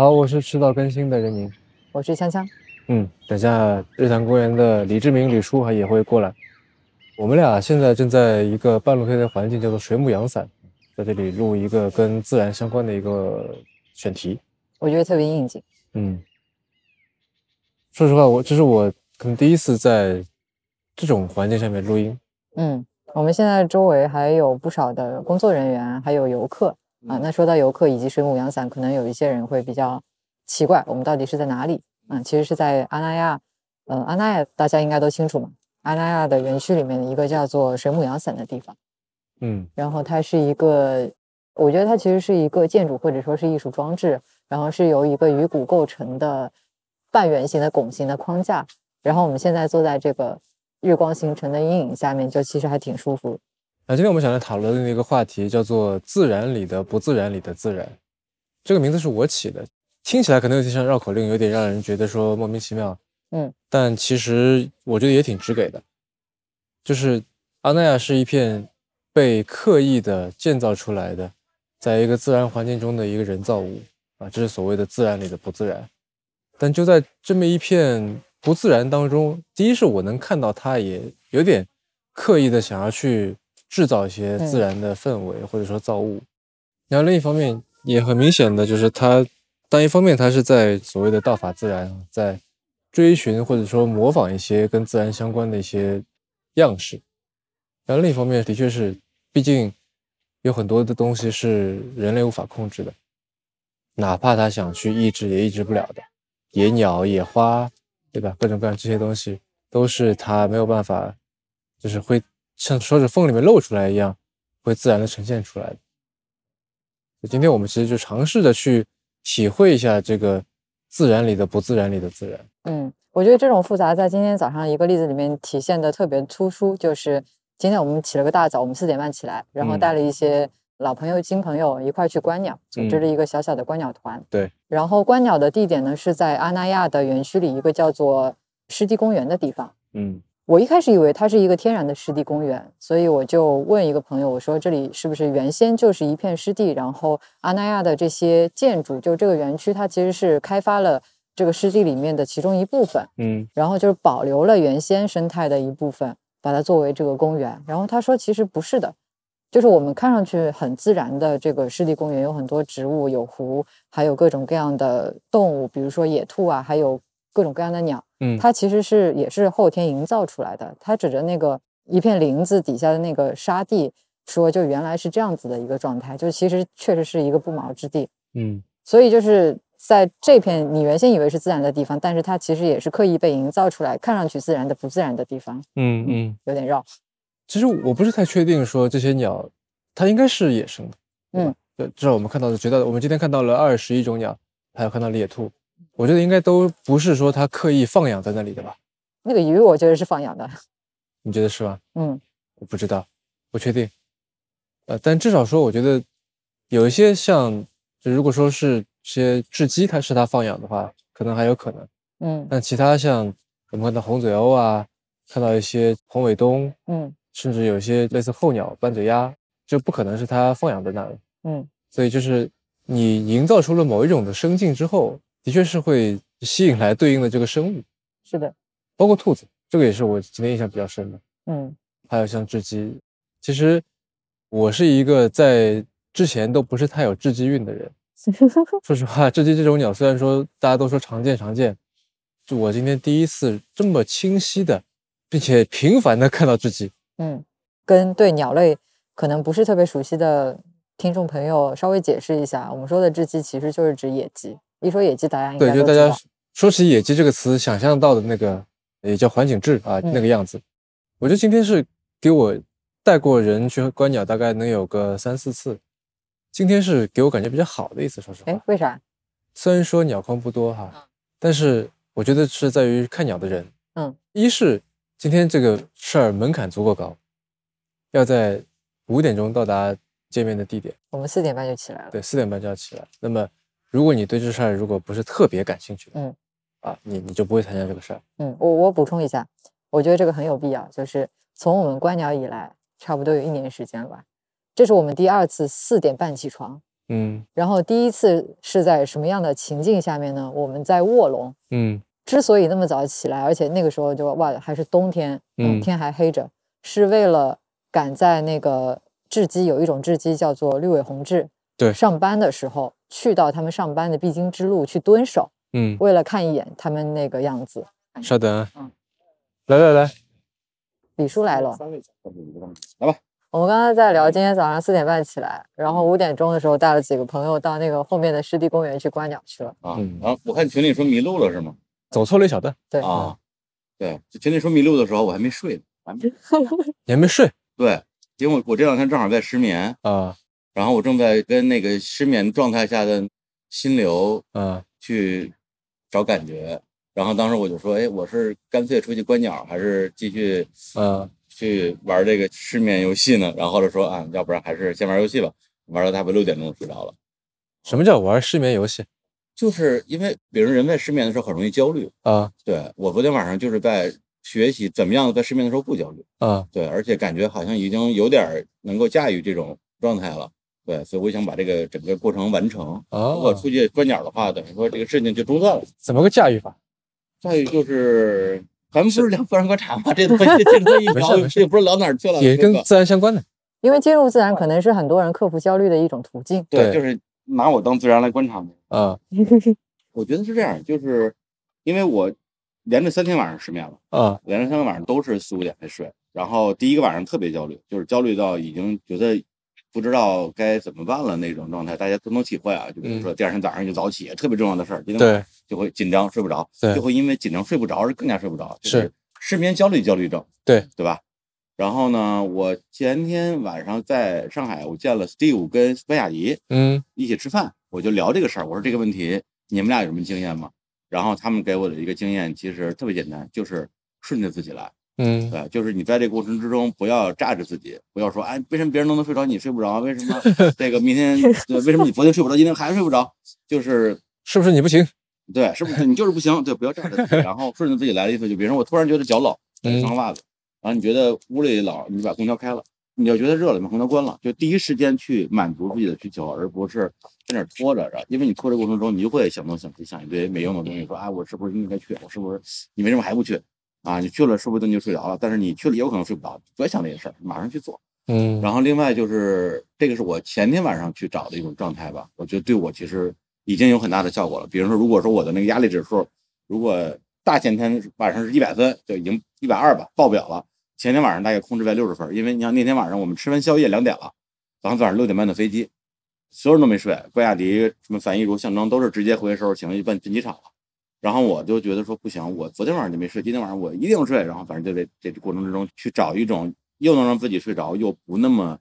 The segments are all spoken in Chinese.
好，我是迟早更新的任宁。我是锵锵。嗯，等下日坛公园的李志明、李叔还也会过来。我们俩现在正在一个半露天的环境，叫做水母阳伞，在这里录一个跟自然相关的一个选题。我觉得特别应景。嗯，说实话，我这是我可能第一次在这种环境下面录音。嗯，我们现在周围还有不少的工作人员，还有游客啊。那说到游客以及水母阳伞，可能有一些人会比较奇怪，我们到底是在哪里？嗯，其实是在阿那亚。呃，阿那亚大家应该都清楚嘛。阿那亚的园区里面的一个叫做水母阳伞的地方。嗯，然后它是一个，我觉得它其实是一个建筑或者说是艺术装置，然后是由一个鱼骨构成的半圆形的拱形的框架。然后我们现在坐在这个日光形成的阴影下面，就其实还挺舒服。那今天我们想来讨论的一个话题叫做“自然里的不自然里的自然”，这个名字是我起的，听起来可能有点像绕口令，有点让人觉得说莫名其妙。嗯，但其实我觉得也挺直给的，就是阿那亚是一片被刻意的建造出来的，在一个自然环境中的一个人造物啊，这是所谓的自然里的不自然。但就在这么一片不自然当中，第一是我能看到它也有点刻意的想要去制造一些自然的氛围或者说造物，然后另一方面也很明显的就是它，但一方面它是在所谓的道法自然在。追寻或者说模仿一些跟自然相关的一些样式，然后另一方面的确是，毕竟有很多的东西是人类无法控制的，哪怕他想去抑制也抑制不了的，野鸟、野花，对吧？各种各样这些东西都是他没有办法，就是会像手指缝里面露出来一样，会自然的呈现出来的。今天我们其实就尝试着去体会一下这个。自然里的不自然里的自然，嗯，我觉得这种复杂在今天早上一个例子里面体现的特别突出，就是今天我们起了个大早，我们四点半起来，然后带了一些老朋友、新朋友一块去观鸟，组织了一个小小的观鸟团。对，然后观鸟的地点呢是在阿那亚的园区里一个叫做湿地公园的地方。嗯。我一开始以为它是一个天然的湿地公园，所以我就问一个朋友，我说这里是不是原先就是一片湿地？然后阿那亚的这些建筑，就这个园区，它其实是开发了这个湿地里面的其中一部分，嗯，然后就是保留了原先生态的一部分，把它作为这个公园。然后他说其实不是的，就是我们看上去很自然的这个湿地公园，有很多植物，有湖，还有各种各样的动物，比如说野兔啊，还有各种各样的鸟。嗯，它其实是也是后天营造出来的。它指着那个一片林子底下的那个沙地，说就原来是这样子的一个状态，就其实确实是一个不毛之地。嗯，所以就是在这片你原先以为是自然的地方，但是它其实也是刻意被营造出来，看上去自然的不自然的地方。嗯嗯，有点绕。其实我不是太确定说这些鸟，它应该是野生的。嗯，至少我们看到的，觉得我们今天看到了二十一种鸟，还有看到了野兔。我觉得应该都不是说他刻意放养在那里的吧？那个鱼我觉得是放养的，你觉得是吧？嗯，我不知道，不确定。呃，但至少说，我觉得有一些像，就如果说是些雉鸡，它是它放养的话，可能还有可能。嗯，但其他像我们看到红嘴鸥啊，看到一些红尾东，嗯，甚至有些类似候鸟、斑嘴鸭，就不可能是它放养在那里。嗯，所以就是你营造出了某一种的生境之后。的确是会吸引来对应的这个生物，是的，包括兔子，这个也是我今天印象比较深的。嗯，还有像雉鸡，其实我是一个在之前都不是太有雉鸡运的人。说实话，雉鸡这种鸟虽然说大家都说常见常见，就我今天第一次这么清晰的，并且频繁的看到雉鸡。嗯，跟对鸟类可能不是特别熟悉的听众朋友稍微解释一下，我们说的雉鸡其实就是指野鸡。一说野鸡，大家应该对，就大家说起野鸡这个词，想象到的那个也叫环景雉啊，那个样子。我觉得今天是给我带过人去观鸟，大概能有个三四次。今天是给我感觉比较好的一次，说实话。哎，为啥？虽然说鸟况不多哈，但是我觉得是在于看鸟的人。嗯，一是今天这个事儿门槛足够高，要在五点钟到达见面的地点。我们四点半就起来了。对，四点半就要起来。那么。如果你对这事儿如果不是特别感兴趣，嗯，啊，你你就不会参加这个事儿。嗯，我我补充一下，我觉得这个很有必要。就是从我们观鸟以来，差不多有一年时间了吧，这是我们第二次四点半起床，嗯然后第一次是在什么样的情境下面呢？我们在卧龙，嗯之所以那么早起来，而且那个时候就哇还是冬天，嗯天还黑着，是为了赶在那个雉鸡有一种雉鸡叫做绿尾红雉，对上班的时候去到他们上班的必经之路去蹲守，嗯，为了看一眼他们那个样子。稍等啊嗯，来来来，李叔来了，来吧，我们刚刚在聊今天早上四点半起来，然后五点钟的时候带了几个朋友到那个后面的湿地公园去观鸟去了。啊嗯，然后我看群里说迷路了是吗？走错了一小段，对，啊，对，就群里说迷路的时候我还没睡呢，还没你还没睡对，因为我我这两天正好在失眠，啊然后我正在跟那个失眠状态下的心流嗯。去找感觉，然后当时我就说，哎，我是干脆出去观鸟，还是继续嗯。去玩这个失眠游戏呢？然后就说啊，要不然还是先玩游戏吧，玩到差不多六点钟睡着了。什么叫玩失眠游戏？就是因为，比如人在失眠的时候很容易焦虑，啊。对我昨天晚上就是在学习怎么样在失眠的时候不焦虑，啊。对，而且感觉好像已经有点能够驾驭这种状态了，对，所以我想把这个整个过程完成。如果啊？出去观鸟的话，等于说这个事情就中断了。怎么个驾驭法？驾驭就是，咱们不是聊自然观察吗？这东西这东西一聊，没事没事这也不知道聊哪儿去了。也跟自然相关的。因为进入自然可能是很多人克服焦虑的一种途径。对，就是拿我当自然来观察嘛。啊 我觉得是这样，就是因为我连着三天晚上失眠了。啊连着三个晚上都是四五点才睡，然后第一个晚上特别焦虑，就是焦虑到已经觉得不知道该怎么办了那种状态，大家都能体会啊。就比如说第二天早上就早起，特别重要的事儿，今天就会紧张睡不着，对就会因为紧张睡不着而更加睡不着，就是失眠焦虑焦虑症，对对吧？然后呢，我前天晚上在上海，我见了 Steve 跟关雅怡嗯一起吃饭，我就聊这个事儿，我说这个问题你们俩有什么经验吗？然后他们给我的一个经验其实特别简单，就是顺着自己来。嗯对，就是你在这个过程之中不要榨着自己，不要说哎，为什么别人都能睡着，你睡不着？为什么 这个明天对，为什么你昨天睡不着，今天还睡不着？就是是不是你不行？对，是不是你就是不行？对，不要榨着自己，然后顺着自己来的意思，就比如说我突然觉得脚冷，嗯穿个袜子，然后你觉得屋里冷，你把空调开了，你要觉得热了，把空调关了，就第一时间去满足自己的需求，而不是在那儿拖着。然后因为你拖着过程中，你就会想东想西，想一堆没用的东西，说啊，我是不是应该去？我是不是你为什么还不去？啊，你去了说不定就睡着了，但是你去了也有可能睡不着，不要想这些事儿，马上去做。嗯然后另外就是这个是我前天晚上去找的一种状态吧，我觉得对我其实已经有很大的效果了。比如说，如果说我的那个压力指数，如果大前天晚上是一百分，就已经一百二吧，爆表了。前天晚上大概控制在六十分，因为你看那天晚上我们吃完宵夜两点了，然后早上六点半的飞机，所有人都没睡，郭亚迪、什么樊一茹、象征都是直接回收拾行李奔进机场了。然后我就觉得说不行，我昨天晚上就没睡，今天晚上我一定睡。然后反正就在这个过程之中去找一种又能让自己睡着，又不那么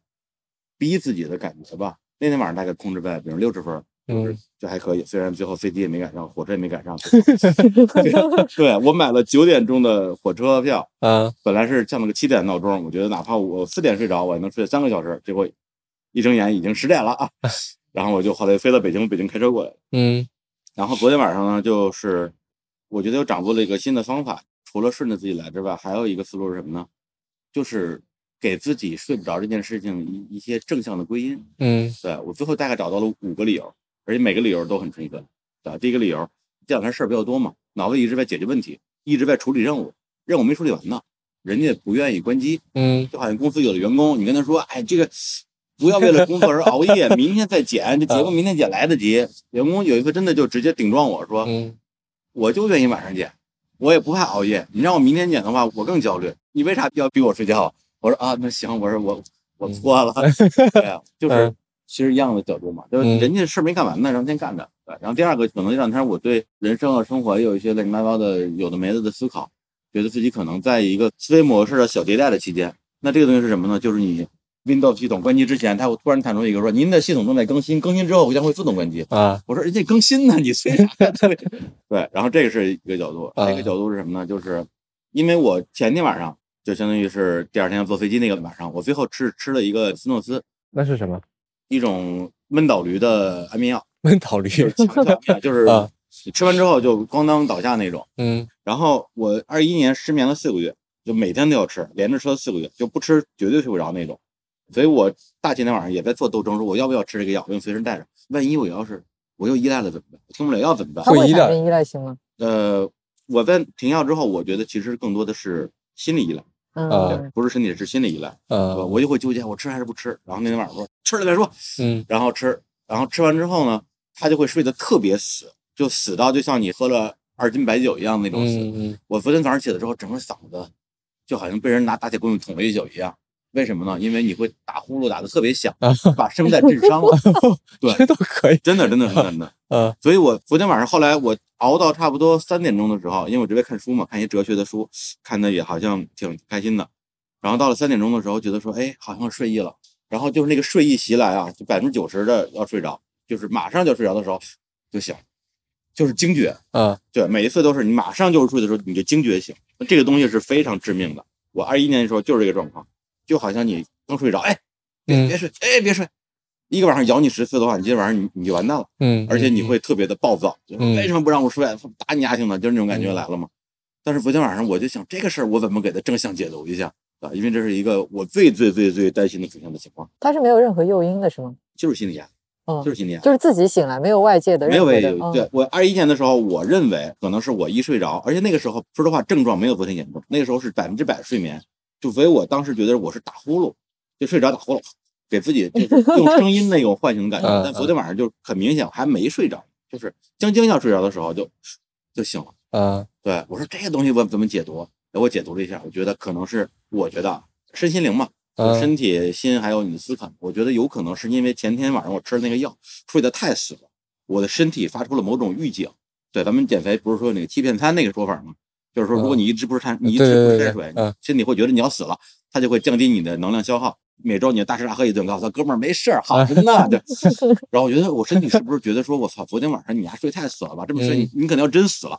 逼自己的感觉吧。那天晚上大概控制在比如六十分，就是嗯就还可以。虽然最后飞机也没赶上，火车也没赶上。对我买了九点钟的火车票，嗯本来是降了个七点闹钟，我觉得哪怕我四点睡着，我也能睡三个小时。结果一睁眼已经十点了啊！然后我就后来飞到北京，北京开车过来。嗯然后昨天晚上呢，就是我觉得又掌握了一个新的方法，除了顺着自己来之外，还有一个思路是什么呢？就是给自己睡不着这件事情一一些正向的归因。嗯对我最后大概找到了五个理由，而且每个理由都很充分。对，第一个理由，这两天事儿比较多嘛，脑子一直在解决问题，一直在处理任务，任务没处理完呢，人家不愿意关机，嗯就好像公司有的员工，你跟他说，哎，这个不要为了工作而熬夜，明天再剪，这节目明天剪来得及。员工有一次真的就直接顶撞我说，嗯我就愿意晚上剪，我也不怕熬夜。你让我明天剪的话，我更焦虑。你为啥要逼我睡觉？我说啊，那行，我说我我错了，对啊，就 是嗯其实一样的角度嘛，就是嗯人家事儿没干完呢，让先干着。对，然后第二个可能这两天我对人生啊、生活也有一些乱七八糟的有的没的的思考，觉得自己可能在一个思维模式的小迭代的期间。那这个东西是什么呢？就是你 Windows 系统关机之前，它会突然弹出一个说您的系统正在更新，更新之后将会自动关机。啊我说人家更新呢，你催啥呀？对 对，然后这个是一个角度，啊一个角度是什么呢？就是因为我前天晚上就相当于是第二天要坐飞机那个晚上，我最后吃吃了一个斯诺斯，那是什么？一种闷倒驴的安眠药，闷倒驴就是 吃完之后就咣当倒下那种。嗯然后我二一年失眠了四个月，就每天都要吃，连着吃了四个月，就不吃绝对睡不着那种。所以我大前天晚上也在做斗争，说我要不要吃这个药，我用随身带着，万一我要是我又依赖了怎么办？我听不了药怎么办？会依赖会依赖性吗？呃，我在停药之后，我觉得其实更多的是心理依赖，啊嗯，不是身体，是心理依赖。呃，我就会纠结，我吃还是不吃。然后那天晚上说吃了再说，嗯然后吃，然后吃完之后呢，他就会睡得特别死，就死到就像你喝了二斤白酒一样那种死。嗯嗯我昨天早上起来之后，整个嗓子就好像被人拿大铁棍子捅了一宿一样。为什么呢？因为你会打呼噜打得特别响，把声带震伤了。对这都可以，真的，真的，真的，真的。嗯所以我昨天晚上后来我熬到差不多三点钟的时候，因为我这边看书嘛，看一些哲学的书，看的也好像挺开心的。然后到了三点钟的时候，觉得说，哎，好像睡意了。然后就是那个睡意袭来啊，就百分之九十的要睡着，就是马上就睡着的时候就醒，就是惊觉。啊对，每一次都是你马上就入睡的时候，你就惊觉醒，这个东西是非常致命的。我二一年的时候就是这个状况，就好像你刚睡着，哎，别睡，哎，别睡，一个晚上咬你十次的话，你今天晚上你你就完蛋了。嗯，而且你会特别的暴躁，就是嗯为什么不让我睡？打你丫听的，就是那种感觉来了嘛。但是昨天晚上我就想，这个事儿我怎么给他正向解读一下啊？因为这是一个我最最最最担心的出现的情况，他是没有任何诱因的，是吗？就是心理压力，嗯就，是心理压力。就是自己醒来，没有外界的没有为任何的，嗯对我二一年的时候，我认为可能是我一睡着，而且那个时候说实话症状没有昨天严重，那个时候是百分之百睡眠，就所以我当时觉得我是打呼噜，就睡着打呼噜，给自己就是 用声音那种唤醒的感觉。嗯但昨天晚上就很明显，我还没睡着，就是将将要睡着的时候就就醒了。啊对我说这个东西我怎么解读？哎我解读了一下，我觉得可能是我觉得啊身心灵嘛，身体、心还有你的思考，我觉得有可能是因为前天晚上我吃的那个药睡得太死了，我的身体发出了某种预警。对，咱们减肥不是说那个欺骗餐那个说法吗？就是说，如果你一直不是碳，你一直不是碳水，身体会觉得你要死了，它就会降低你的能量消耗。每周你大吃大喝一顿，告诉他哥们儿没事儿，好着呢。对，然后我觉得我身体是不是觉得说，我操，昨天晚上你还睡太死了吧？这么睡，你可能要真死了。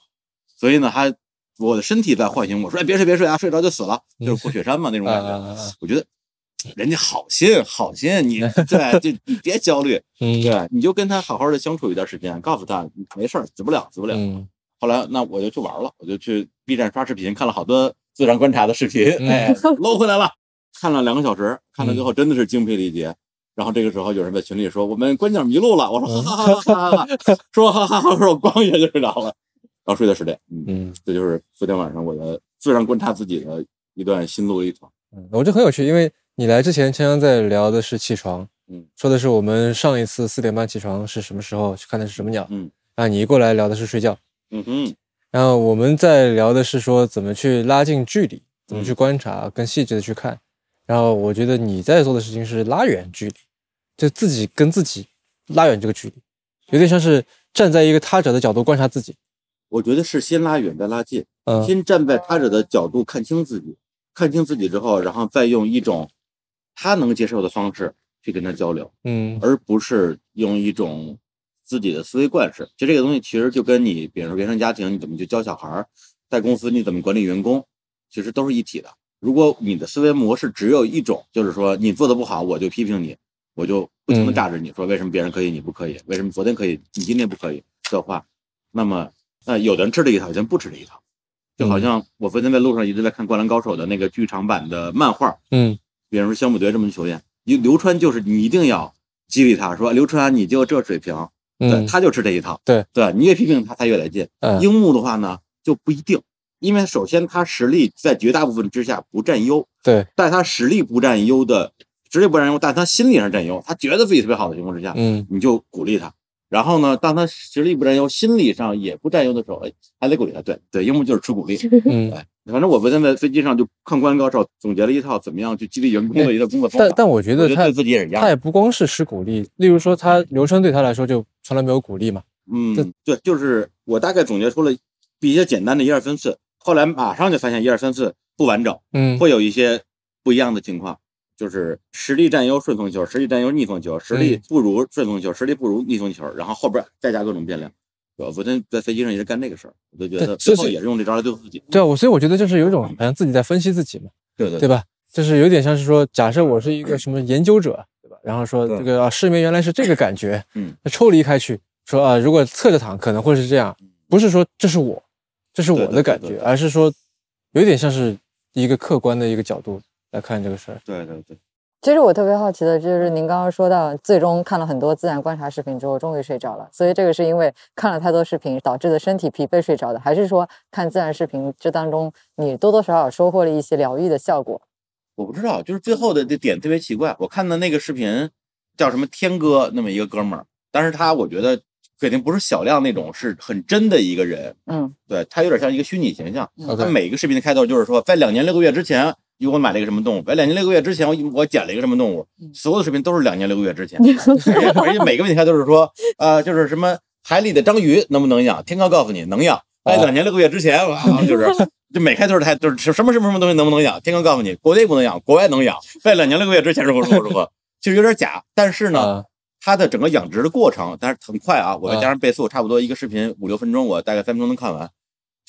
所以呢，他我的身体在唤醒我说，哎，别睡别睡啊，睡着就死了，就是过雪山嘛那种啊感觉。我觉得人家好心好心，你 对，就你别焦虑，嗯对，你就跟他好好的相处一段时间，告诉他没事儿，死不了，死不了。嗯后来那我就去玩了，我就去 B 站刷视频，看了好多自然观察的视频，嗯。哎，搂回来了，看了两个小时，看了最后真的是精疲力竭。然后这个时候有人在群里说我们观鸟迷路了，我说哈哈哈哈哈哈，说哈哈哈，说我咣一下就睡着了，然后睡到十点，嗯，嗯这就是昨天晚上我的自然观察自己的一段心路历程。嗯，我觉得很有趣，因为你来之前，锵锵在聊的是起床，嗯，说的是我们上一次四点半起床是什么时候，去看的是什么鸟，嗯，啊，你一过来聊的是睡觉，嗯哼，然后我们在聊的是说怎么去拉近距离，怎么去嗯观察，更细致的去看。然后我觉得你在做的事情是拉远距离，就自己跟自己拉远这个距离，有点像是站在一个他者的角度观察自己。我觉得是先拉远再拉近，嗯先站在他者的角度看清自己，看清自己之后，然后再用一种他能接受的方式去跟他交流，嗯而不是用一种自己的思维惯式。就这个东西，其实就跟你，比如说原生家庭，你怎么去教小孩儿，在公司你怎么管理员工，其实都是一体的。如果你的思维模式只有一种，就是说你做的不好，我就批评你，我就不停的嗯榨着你说为什么别人可以你不可以，为什么昨天可以你今天不可以的话，那么那有的人吃这一套，有的人不吃这一套。就好像我昨天在路上一直在看《灌篮高手》的那个剧场版的漫画，嗯比如说香姆队这么球员，刘刘川就是你一定要激励他说刘川你就这水平，对，嗯他就吃这一套，对对，你越批评他，他越来劲。嗯樱木的话呢就不一定，因为首先他实力在绝大部分之下不占优，对但他实力不占优的实力不占优，但他心理上占优，他觉得自己特别好的情况之下，嗯你就鼓励他。然后呢，当他实力不占优，心理上也不占优的时候，哎，还得鼓励他。对对，樱木就是吃鼓励。嗯。哎，反正我昨天在飞机上就看《灌篮高手》，总结了一套怎么样去激励员工的一个工作方法。但但我觉得他自己也是一样他也不光是施鼓励，例如说他刘川对他来说就从来没有鼓励嘛。嗯，对，就是我大概总结出了比较简单的一二三四，后来马上就发现一二三四不完整，嗯会有一些不一样的情况，就是实力占优顺风球，实力占优逆风球，实力嗯不如顺风球，实力不如逆风球，然后后边再加各种变量。我昨天在飞机上也是干这个事儿，我就觉得最后也是用这招来对付自己。对啊，我所以我觉得就是有一种好像自己在分析自己嘛，对对对吧？就是有点像是说，假设我是一个什么研究者，对吧？然后说这个啊，失眠原来是这个感觉，嗯，那抽离开去说啊，如果侧着躺可能会是这样，不是说这是我，这是我的感觉，而是说有点像是一个客观的一个角度来看这个事儿。对对对，其实我特别好奇的就是，您刚刚说到，最终看了很多自然观察视频之后，终于睡着了。所以这个是因为看了太多视频导致的身体疲惫睡着的，还是说看自然视频这当中你多多少少收获了一些疗愈的效果？我不知道，就是最后的这点特别奇怪。我看的那个视频叫什么天哥，那么一个哥们儿，但是他我觉得肯定不是小亮那种，是很真的一个人。嗯对他有点像一个虚拟形象。嗯他每个视频的开头就是说，在两年六个月之前，我买了一个什么动物；在两年六个月之前，我我捡了一个什么动物。嗯所有的视频都是两年六个月之前，而且每个问题开都是说，呃，就是什么海里的章鱼能不能养？天哥告诉你能养。在两年六个月之前，哇，就是就每开头还就是什么什么什么东西能不能养？天哥告诉你，国内不能养，国外能养。在两年六个月之前如何如何如何，其实有点假。但是呢，啊，它的整个养殖的过程，但是很快啊，我再啊加上倍速，差不多一个视频五六分钟，我大概三分钟能看完，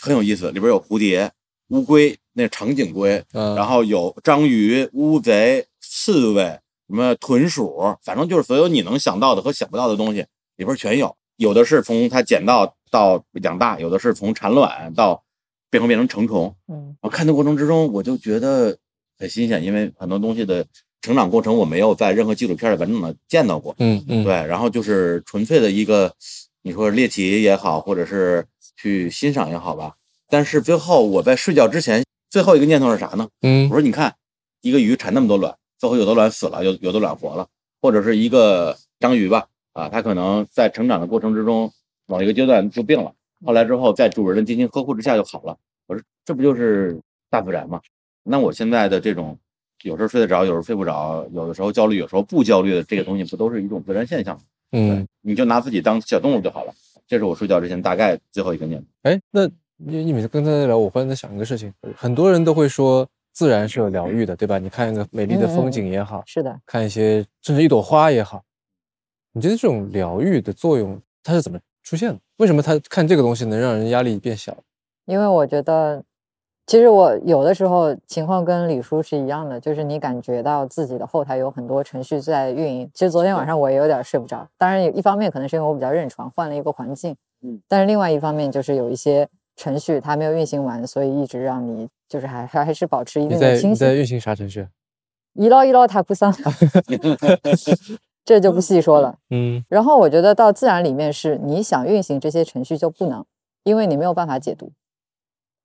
很有意思。里边有蝴蝶、乌龟，那长颈龟，嗯，然后有章鱼、乌贼、刺猬，什么豚鼠，反正就是所有你能想到的和想不到的东西里边全有。有的是从它捡到到养大，有的是从产卵到变成变成成虫。嗯我看的过程之中，我就觉得很新鲜，因为很多东西的成长过程我没有在任何纪录片里完整的见到过。嗯嗯，对，然后就是纯粹的一个，你说猎奇也好，或者是去欣赏也好吧。但是最后我在睡觉之前，最后一个念头是啥呢？嗯我说你看，一个鱼产那么多卵，最后有的卵死了，有有的卵活了，或者是一个章鱼吧，啊，它可能在成长的过程之中，某一个阶段就病了，后来之后在主人的精心呵护之下就好了。我说这不就是大自然吗？那我现在的这种有时候睡得着，有时候睡不着，有的时候焦虑，有时候不焦虑的这个东西，不都是一种自然现象吗？嗯，你就拿自己当小动物就好了。这是我睡觉之前大概最后一个念头。哎，那你你每次跟他在聊，我忽然在想一个事情，很多人都会说自然是有疗愈的，对吧？你看一个美丽的风景也好，是的，看一些甚至一朵花也好，你觉得这种疗愈的作用它是怎么出现的？为什么他看这个东西能让人压力变小？因为我觉得，其实我有的时候情况跟李叔是一样的，就是你感觉到自己的后台有很多程序在运营。其实昨天晚上我也有点睡不着，当然一方面可能是因为我比较认床，换了一个环境，嗯，但是另外一方面就是有一些程序它没有运行完，所以一直让你就是还还还是保持一定的清醒。在你在运行啥程序？啊 一捞一捞塔库桑，这就不细说了。嗯然后我觉得到自然里面是你想运行这些程序就不能，因为你没有办法解读。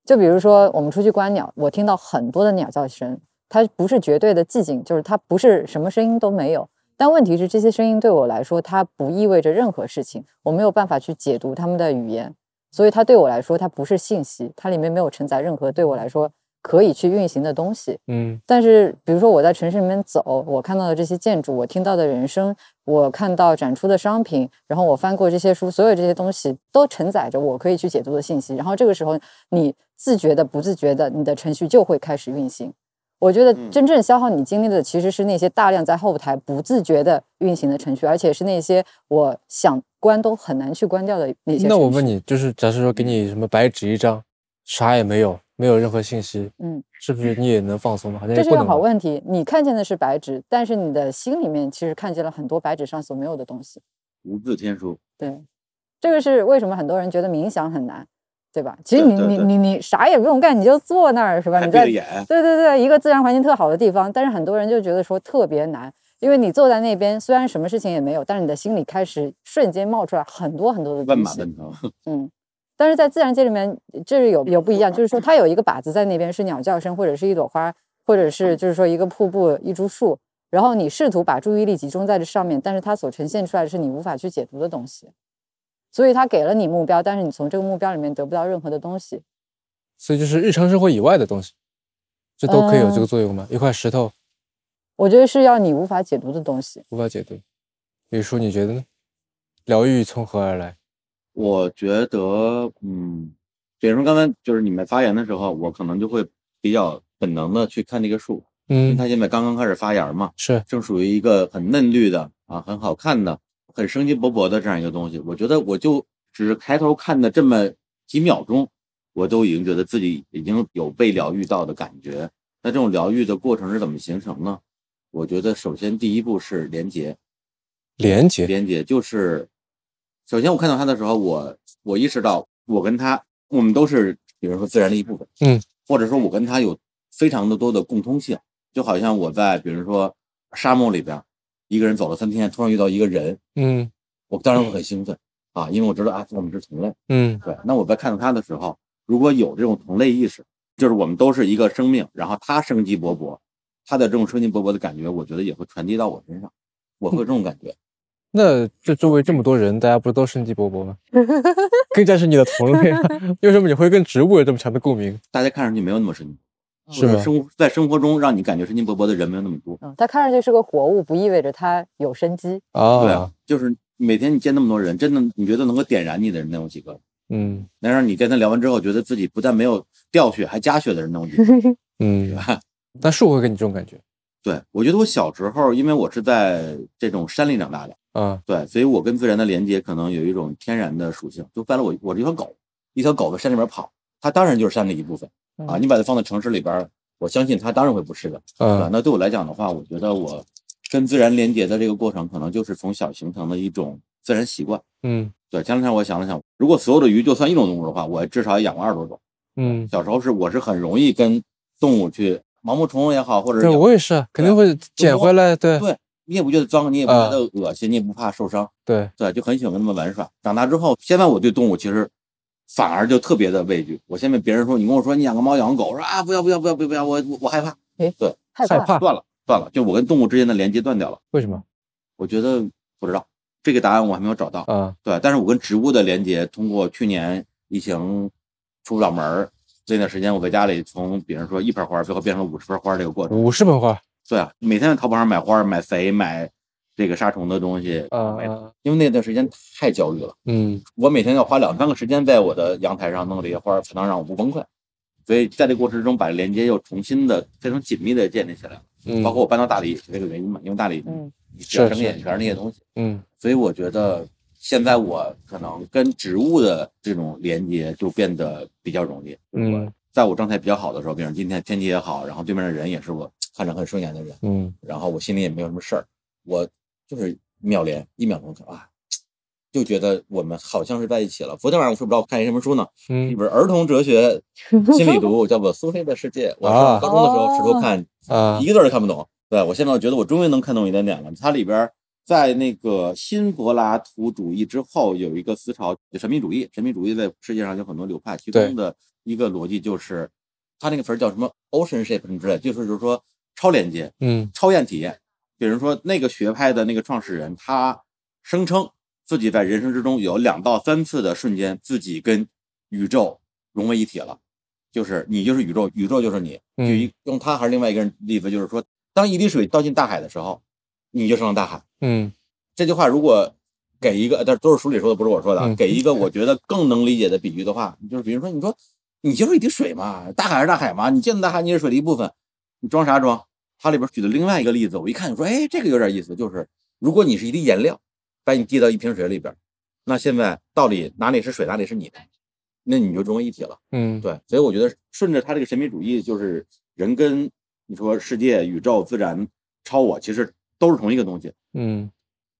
就比如说我们出去观鸟，我听到很多的鸟叫声，它不是绝对的寂静，就是它不是什么声音都没有。但问题是这些声音对我来说，它不意味着任何事情，我没有办法去解读它们的语言，所以它对我来说它不是信息，它里面没有承载任何对我来说可以去运行的东西。嗯但是，比如说我在城市里面走，我看到的这些建筑，我听到的人声，我看到展出的商品，然后我翻过这些书，所有这些东西都承载着我可以去解读的信息。然后这个时候，你自觉的、不自觉的，你的程序就会开始运行。我觉得嗯真正消耗你精力的，其实是那些大量在后台不自觉的运行的程序，而且是那些我想关都很难去关掉的那些。那我问你，就是假设说给你什么白纸一张，啥也没有，没有任何信息，嗯，是不是你也能放松吗？好像这是个也不能吧。好问题。你看见的是白纸，但是你的心里面其实看见了很多白纸上所没有的东西。无字天书，对，这个是为什么很多人觉得冥想很难，对吧？其实你你你你啥也不用干，你就坐那儿是吧？还你在对对对，一个自然环境特好的地方，但是很多人就觉得说特别难，因为你坐在那边，虽然什么事情也没有，但是你的心里开始瞬间冒出来很多很多的万东西。马奔腾。嗯，但是在自然界里面，这是有有不一样，就是说它有一个靶子在那边，是鸟叫声，或者是一朵花，或者是就是说一个瀑布、一株树，然后你试图把注意力集中在这上面，但是它所呈现出来的是你无法去解读的东西，所以他给了你目标，但是你从这个目标里面得不到任何的东西。所以就是日常生活以外的东西，这都可以有这个嗯作用吗？一块石头我觉得是要你无法解读的东西。无法解读。李叔，你觉得呢？疗愈从何而来？我觉得，嗯，比如说刚才就是你们发言的时候，我可能就会比较本能的去看这个树，因为嗯，它现在刚刚开始发芽嘛，是，正属于一个很嫩绿的啊，很好看的、很生机勃勃的这样一个东西。我觉得我就只是开头看的这么几秒钟，我都已经觉得自己已经有被疗愈到的感觉。那这种疗愈的过程是怎么形成呢？我觉得首先第一步是连接，连接。连接就是，首先我看到他的时候，我我意识到我跟他，我们都是比如说自然的一部分，嗯，或者说我跟他有非常的多的共通性，就好像我在比如说沙漠里边，一个人走了三天，突然遇到一个人，嗯我当然会很兴奋啊，因为我知道啊，我们是同类。嗯对，那我在看到他的时候，如果有这种同类意识，就是我们都是一个生命，然后他生机勃勃，他的这种生机勃勃的感觉，我觉得也会传递到我身上，我会有这种感觉。那这周围这么多人，大家不是都生机勃勃吗？更加是你的同类啊，为什么你会跟植物有这么强的共鸣？大家看上去没有那么生机，是生在生活中让你感觉生机勃勃的人没有那么多。嗯，它看上去是个活物，不意味着它有生机。啊，对啊，，就是每天你见那么多人，真的你觉得能够点燃你的人能有几个？嗯能让你跟他聊完之后，觉得自己不但没有掉血，还加血的人能有几个？嗯，但树会给你这种感觉对，我觉得我小时候，因为我是在这种山里长大的，啊，对，所以我跟自然的连接可能有一种天然的属性。就掰了我，我是一条狗，一条狗在山里面跑，它当然就是山的一部分啊。嗯你把它放在城市里边，我相信它当然会不是的，对吧？啊，那对我来讲的话，我觉得我跟自然连接的这个过程，可能就是从小形成的一种自然习惯。嗯对，前两天我想了想，如果所有的鱼就算一种动物的话，我至少也养过二十多种。嗯，小时候是我是很容易跟动物去毛毛虫也好，或者是对我也是啊，肯定会捡回来，对对你也不觉得脏，你也不觉得恶心，你也不怕受伤，对，对，就很喜欢跟他们玩耍。长大之后，现在我对动物其实反而就特别的畏惧。我现在别人说你跟我说你养个猫养个狗，我说啊不要不要不要不要不要，我我我害怕，哎，对。害怕，断了断了，就我跟动物之间的连接断掉了。为什么我觉得不知道这个答案我还没有找到，啊？对，但是我跟植物的连接，通过去年疫情出不了门儿这段时间，我在家里从比如说一盆花，最后变成了五十盆花这个过程。五十盆花对啊，每天在淘宝上买花、买肥、买这个杀虫的东西，买啊啊，因为那段时间太焦虑了，嗯。我每天要花两三个时间在我的阳台上弄这些花儿，才能让我不崩溃。所以在这个过程中，把连接又重新的非常紧密的建立起来了。嗯，包括我搬到大理也是这个原因嘛，因为大理嗯。只要是是睁眼全是那些东西，嗯。所以我觉得现在我可能跟植物的这种连接就变得比较容易。就是我嗯在我状态比较好的时候，比如今天天气也好，然后对面的人也是我看着很顺眼的人，嗯。然后我心里也没有什么事儿，我就是秒连一秒钟就啊，就觉得我们好像是在一起了。昨天晚上我睡不着，看一什么书呢？一嗯本儿童哲学心理读，叫做《苏菲的世界》。我啊上高中的时候试图看，啊一个字儿都看不懂。对我现在我觉得我终于能看懂一点点了。它里边儿在那个新柏拉图主义之后有一个思潮，就神秘主义。神秘主义在世界上有很多流派，其中的一个逻辑就是，它那个词儿叫什么 “ocean shape” 什么之类，就是就是说超连接。嗯超验体验。比如说，那个学派的那个创始人，他声称自己在人生之中有两到三次的瞬间，自己跟宇宙融为一体了，就是你就是宇宙，宇宙就是你。嗯就一用他还是另外一个人例子，就是说，当一滴水倒进大海的时候，你就成了大海。嗯这句话如果给一个，但是都是书里说的，不是我说的给一个我觉得更能理解的比喻的话，就是比如说，你说你就是一滴水嘛，大海是大海嘛，你见到大海你是水的一部分，你装啥装？它里边举的另外一个例子，我一看就说，哎，这个有点意思，就是如果你是一滴颜料，把你滴到一瓶水里边，那现在到底哪里是水，哪里是你的？那你就融为一体了。嗯对，所以我觉得顺着他这个神秘主义，就是人跟你说世界、宇宙、自然、超我，其实都是同一个东西。嗯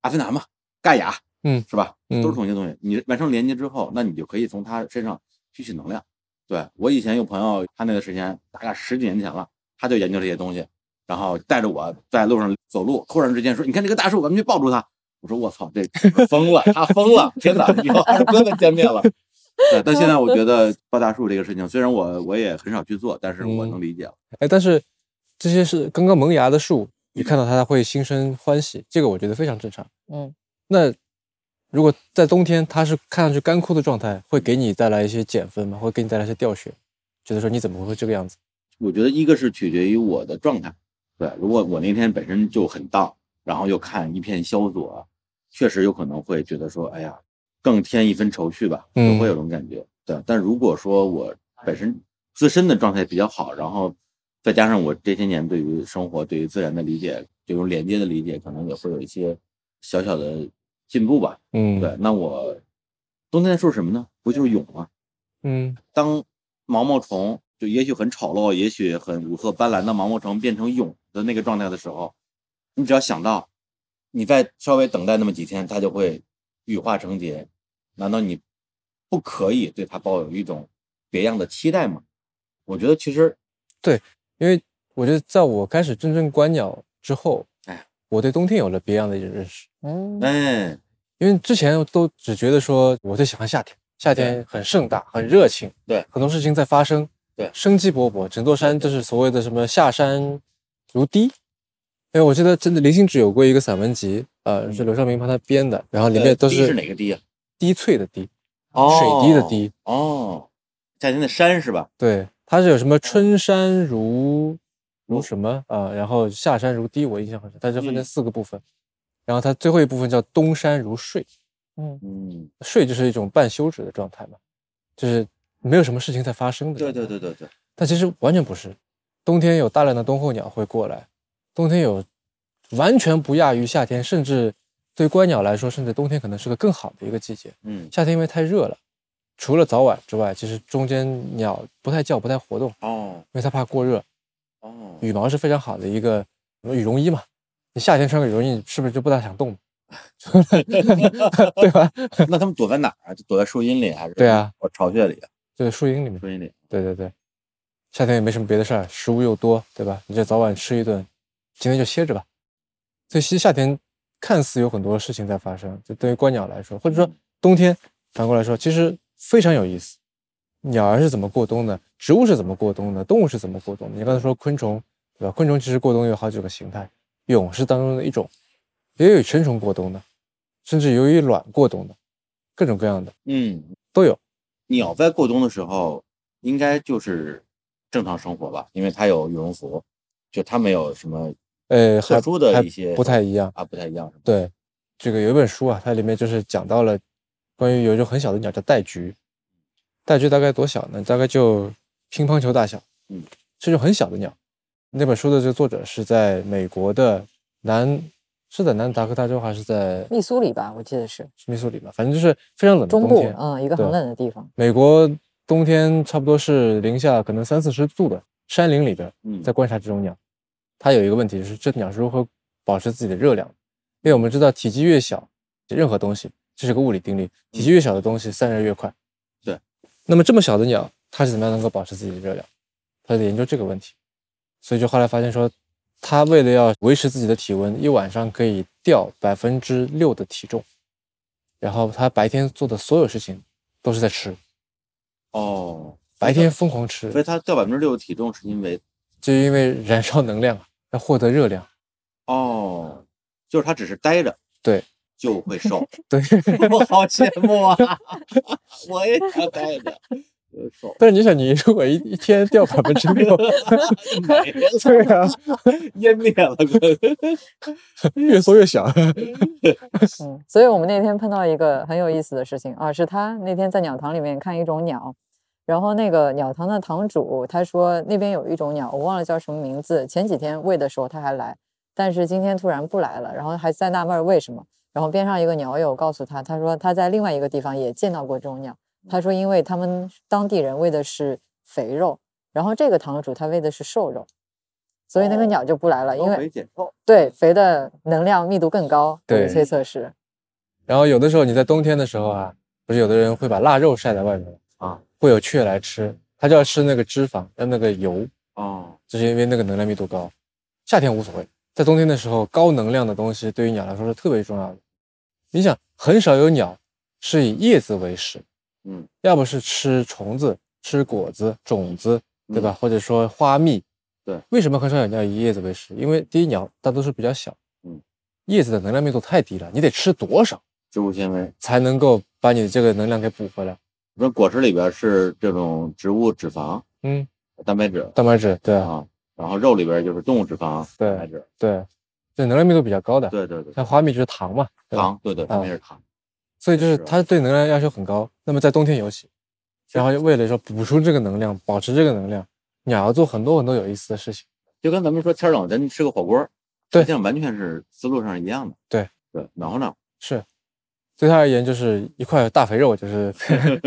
阿凡达嘛，盖亚，嗯是吧？嗯都是同一个东西。你完成连接之后，那你就可以从他身上吸取能量。对我以前有朋友，他那个时间大概十几年前了，他就研究这些东西，然后带着我在路上走路，突然之间说：“你看这个大树，咱们去抱住它。”我说：“我操，这疯了，他疯了！天哪，以后还是不能见面了。”对，但现在我觉得抱大树这个事情，虽然我我也很少去做，但是我嗯能理解了。哎，但是这些是刚刚萌芽的树，你看到它会心生欢喜，这个我觉得非常正常。嗯，那如果在冬天它是看上去干枯的状态，会给你带来一些减分吗？会给你带来一些掉血？觉得说你怎么会这个样子？我觉得一个是取决于我的状态，对，如果我那天本身就很荡，然后又看一片萧索，确实有可能会觉得说，哎呀，更添一分愁绪吧，嗯就会有这种感觉。对，但如果说我本身自身的状态比较好，然后再加上我这些年对于生活、对于自然的理解，这种连接的理解，可能也会有一些小小的进步吧。嗯，对，那我冬天在说什么呢？不就是蛹吗？嗯当毛毛虫就也许很丑陋，也许很五色斑斓的毛毛虫变成蛹的那个状态的时候，你只要想到，你再稍微等待那么几天，它就会羽化成蝶，难道你不可以对它抱有一种别样的期待吗？我觉得其实对，因为我觉得在我开始真正观鸟之后，哎，我对冬天有了别样的一种认识。嗯，哎，因为之前都只觉得说我最喜欢夏天，夏天很盛大，很热情，对很多事情在发生，对。生机勃勃，整座山就是所谓的什么下山如滴。因为我记得真的林心止有过一个散文集，呃，是刘少明帮他编的，然后里面都是是哪个滴啊？滴翠的滴，哦。水滴的滴，哦，夏天的山是吧？对，它是有什么春山如如什么啊、然后下山如滴，我印象很深，它是分成嗯。四个部分，然后它最后一部分叫东山如睡，嗯嗯，睡就是一种半休止的状态嘛，就是没有什么事情在发生的。对对对。对对，但其实完全不是，冬天有大量的冬候鸟会过来，冬天有完全不亚于夏天，甚至对观鸟来说，甚至冬天可能是个更好的一个季节。嗯，夏天因为太热了，除了早晚之外，其实中间鸟不太叫、不太活动，哦因为它怕过热。哦，羽毛是非常好的一个什么羽绒衣嘛，你夏天穿个羽绒衣，是不是就不大想动？对吧？那他们躲在哪儿啊？就躲在树荫里还是？对啊，我巢穴里啊，就在树荫里面。树荫里。对对对，夏天也没什么别的事儿，食物又多，对吧？你这早晚吃一顿，今天就歇着吧。所以其实夏天看似有很多事情在发生，就对于观鸟来说，或者说冬天反过来说，其实非常有意思。鸟儿是怎么过冬的？植物是怎么过冬的？动物是怎么过冬的？你刚才说昆虫，对吧？昆虫其实过冬有好几个形态，蛹是当中的一种，也有成虫过冬的，甚至由于卵过冬的，各种各样的嗯，都有。鸟在过冬的时候，应该就是正常生活吧，因为它有羽绒服，就它没有什么呃，还特殊的还一些不太一样。啊，不太一样？对，这个有一本书啊，它里面就是讲到了关于有一种很小的鸟叫带菊，带菊大概多小呢？大概就乒乓球大小，嗯，是一种很小的鸟。那本书的这个作者是在美国的南，是在南达科他州还是在密苏里吧，我记得是是密苏里吧？反正就是非常冷的中部，冬天。嗯，一个很冷的地方。美国冬天差不多是零下可能三四十度的山林里边，嗯，在观察这种鸟，它有一个问题就是这鸟是如何保持自己的热量？因为我们知道体积越小，任何东西这是个物理定律，体积越小的东西散热越快。对。那么这么小的鸟，它是怎么样能够保持自己的热量？他在研究这个问题，所以就后来发现说，它为了要维持自己的体温，一晚上可以掉百分之六的体重，然后他白天做的所有事情都是在吃，哦，白天疯狂吃，所以他掉百分之六的体重是因为就因为燃烧能量啊，要获得热量。哦，就是他只是待着，对，就会瘦。对，我好羡慕啊！我也想待着，但是你想，你如果一一天掉百分之六，对啊，湮灭了，越缩越小。嗯，所以我们那天碰到一个很有意思的事情啊，是他那天在鸟塘里面看一种鸟，然后那个鸟塘的塘主他说那边有一种鸟，我忘了叫什么名字，前几天喂的时候他还来，但是今天突然不来了，然后还在纳闷儿为什么。然后边上一个鸟友告诉他，他说他在另外一个地方也见到过这种鸟，他说因为他们当地人喂的是肥肉，然后这个堂主他喂的是瘦肉，所以那个哦鸟就不来了，因为。对肥的能量密度更高，我的对推测是。然后有的时候你在冬天的时候啊，不是有的人会把腊肉晒在外面啊，会有雀来吃，它就要吃那个脂肪，要那个油，啊，就是因为那个能量密度高。夏天无所谓，在冬天的时候，高能量的东西对于鸟来说是特别重要的。你想，很少有鸟是以叶子为食，嗯，要不是吃虫子、吃果子、种子，对吧？或者说花蜜。对，为什么很少有鸟以叶子为食？因为第一，鸟大多数比较小，嗯，叶子的能量密度太低了，你得吃多少植物纤维。才能够把你的这个能量给补回来？你说果实里边是这种植物脂肪、嗯，蛋白质蛋白质，对啊，啊，然后肉里边就是动物脂肪、对蛋白质。对，这能量密度比较高的。对对对，像花蜜就是糖嘛，对糖，对对，啊没是糖。所以就是它对能量要求很高。那么在冬天尤其，然后为了说补充这个能量，保持这个能量，鸟要做很多很多有意思的事情。就跟咱们说天冷咱吃个火锅，对这样完全是思路上是一样的。对对，暖和暖和。是，对它而言就是一块大肥肉，就是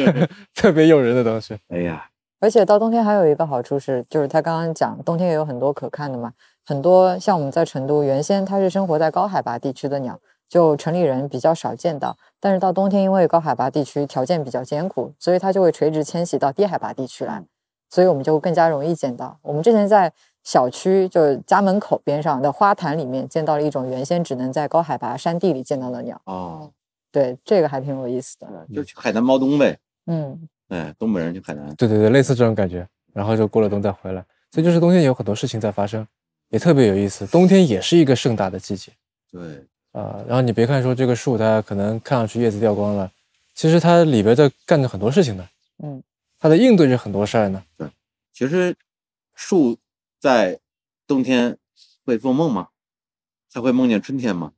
特别诱人的东西。哎呀，而且到冬天还有一个好处是，就是他刚刚讲冬天也有很多可看的嘛，很多像我们在成都，原先它是生活在高海拔地区的鸟，就城里人比较少见到。但是到冬天，因为高海拔地区条件比较艰苦，所以它就会垂直迁徙到低海拔地区来，所以我们就更加容易见到。我们之前在小区就家门口边上的花坛里面见到了一种原先只能在高海拔山地里见到的鸟。哦，对，这个还挺有意思的。就去海南猫冬呗。嗯，哎，东北人去海南。对对对，类似这种感觉。然后就过了冬再回来，所以就是冬天有很多事情在发生，也特别有意思。冬天也是一个盛大的季节对，啊、然后你别看说这个树它可能看上去叶子掉光了，其实它里边在干着很多事情呢，嗯，它在应对着很多事儿呢。其实树在冬天会做梦吗？它会梦见春天吗？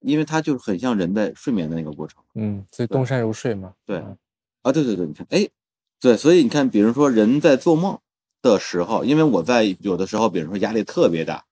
因为它就是很像人在睡眠的那个过程。嗯，所以东山如睡嘛。对嗯啊，对对对，你看，哎，对，所以你看，比如说人在做梦的时候，因为我在有的时候，比如说压力特别大、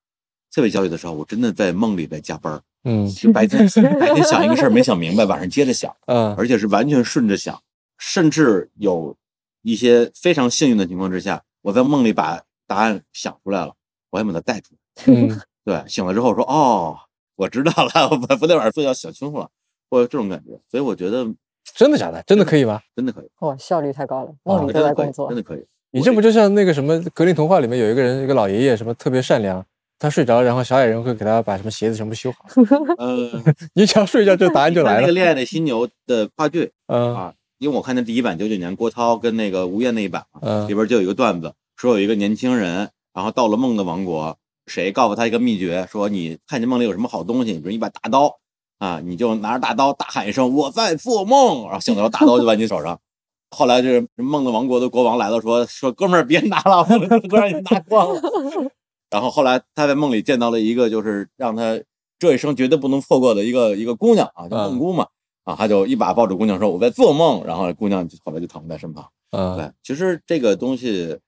特别焦虑的时候，我真的在梦里在加班儿，嗯就白天白天想一个事儿没想明白，晚上接着想，嗯而且是完全顺着想，甚至有一些非常幸运的情况之下，我在梦里把答案想出来了，我还把它带出来。嗯 对，醒了之后说哦，我知道了，我昨天晚上睡觉想清楚了，或者这种感觉，所以我觉得真的假的？真的可以吗？真的可以，哇，效率太高了，梦里在工作真。的可以。你这不就像那个什么格林童话里面有一个人，一个老爷爷，什么特别善良，他睡着，然后小矮人会给他把什么鞋子全部修好。呃，你只要睡一觉，这答案就来了。看那个《恋爱的犀牛》的话剧嗯啊，因为我看那第一版九九年郭涛跟那个吴越那一版嘛，里嗯边就有一个段子，说有一个年轻人，然后到了梦的王国，谁告诉他一个秘诀，说你看见梦里有什么好东西，比如一把大刀啊，你就拿着大刀大喊一声我在做梦，然后醒的时候大刀就在你手上。后来就是梦的王国的国王来了，说说哥们儿别拿了，我都让你拿光了。然后后来他在梦里见到了一个就是让他这一生绝对不能错过的一个一个姑娘啊，叫梦姑嘛。啊，他就一把抱住姑娘说：“我在做梦。”然后姑娘就后来就躺在身旁。嗯对，其实这个东西，